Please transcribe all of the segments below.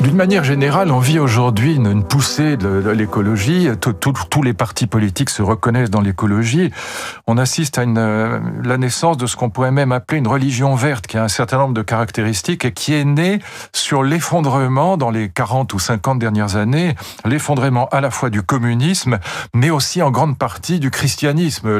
D'une manière générale, on vit aujourd'hui une, poussée de, l'écologie. Tous les partis politiques se reconnaissent dans l'écologie. On assiste à euh, la naissance de ce qu'on pourrait même appeler une religion verte, qui a un certain nombre de caractéristiques et qui est née sur l'effondrement dans les 40 ou 50 dernières années, l'effondrement à la fois du communisme, mais aussi en grande partie du christianisme.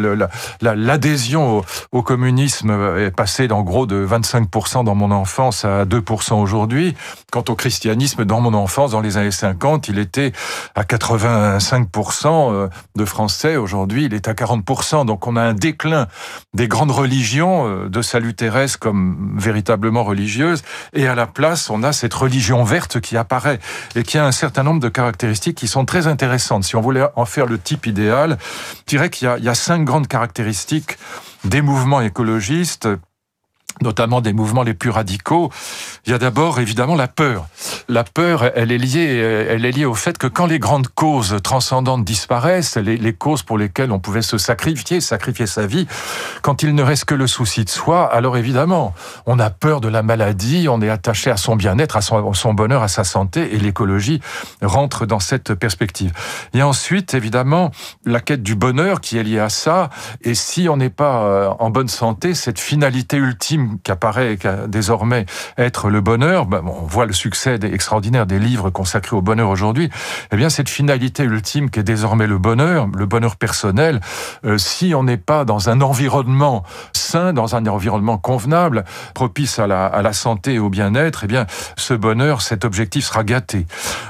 L'adhésion au, au, communisme est passée en gros de 25% dans mon enfance à 2% aujourd'hui. Quant au christianisme, dans mon enfance, dans les années 50, il était à 85% euh, de Français. Aujourd'hui, il est à 40%. Donc on a un déclin des grandes religions euh, de salut terrestre comme véritablement religieuses. Et à la place, on a cette religion verte qui apparaît et qui a un certain nombre de caractéristiques qui sont très intéressantes. Si on voulait en faire le type idéal, je dirais qu'il y a cinq grandes caractéristiques des mouvements écologistes notamment des mouvements les plus radicaux, il y a d'abord évidemment la peur. La peur, elle est liée, elle est liée au fait que quand les grandes causes transcendantes disparaissent, les, les causes pour lesquelles on pouvait se sacrifier, sacrifier sa vie, quand il ne reste que le souci de soi, alors évidemment, on a peur de la maladie, on est attaché à son bien-être, à son, son bonheur, à sa santé, et l'écologie rentre dans cette perspective. Et ensuite, évidemment, la quête du bonheur qui est liée à ça, et si on n'est pas euh, en bonne santé, cette finalité ultime qu'apparaît désormais être le bonheur, ben, on voit le succès extraordinaire des livres consacrés au bonheur aujourd'hui, eh bien cette finalité ultime qui est désormais le bonheur, le bonheur personnel, euh, si on n'est pas dans un environnement sain, dans un environnement convenable, propice à la, santé et au bien-être, eh bien ce bonheur, cet objectif sera gâté.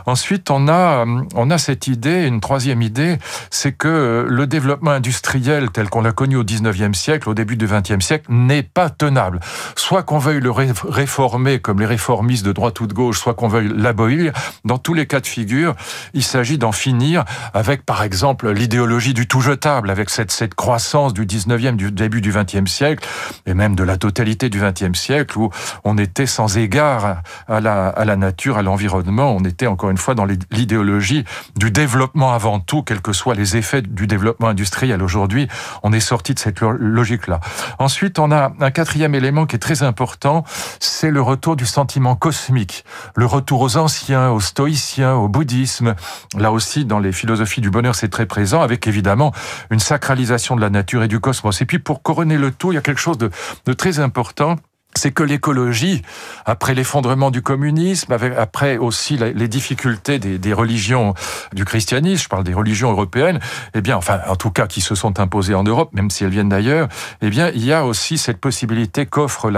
Ensuite, on a, on a cette idée, une troisième idée, c'est que le développement industriel tel qu'on l'a connu au 19e siècle, au début du 20e siècle, n'est pas tenable soit qu'on veuille le réformer comme les réformistes de droite ou de gauche, soit qu'on veuille l'abolir, dans tous les cas de figure, il s'agit d'en finir avec, par exemple, l'idéologie du tout jetable, avec cette, cette croissance du 19e, du début du 20e siècle, et même de la totalité du 20e siècle, où on était sans égard à la, à la nature, à l'environnement, on était encore une fois dans l'idéologie du développement avant tout, quels que soient les effets du développement industriel. Aujourd'hui, on est sorti de cette logique-là. Ensuite, on a un quatrième élément qui est très important, c'est le retour du sentiment cosmique, le retour aux anciens, aux stoïciens, au bouddhisme. Là aussi, dans les philosophies du bonheur, c'est très présent, avec évidemment une sacralisation de la nature et du cosmos. Et puis, pour couronner le tout, il y a quelque chose de, très important c'est que l'écologie, après l'effondrement du communisme, après aussi les difficultés des, religions du christianisme, je parle des religions européennes, eh bien, enfin, en tout cas, qui se sont imposées en Europe, même si elles viennent d'ailleurs, eh bien, il y a aussi cette possibilité qu'offre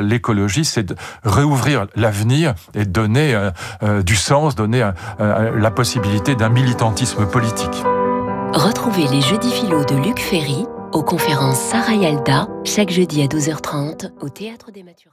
l'écologie, c'est de réouvrir l'avenir et donner euh, euh, du sens, donner euh, la possibilité d'un militantisme politique. Retrouvez les Jeudis philo de Luc Ferry aux conférences Sarah Yalda, chaque jeudi à 12h30 au Théâtre des Mathurins.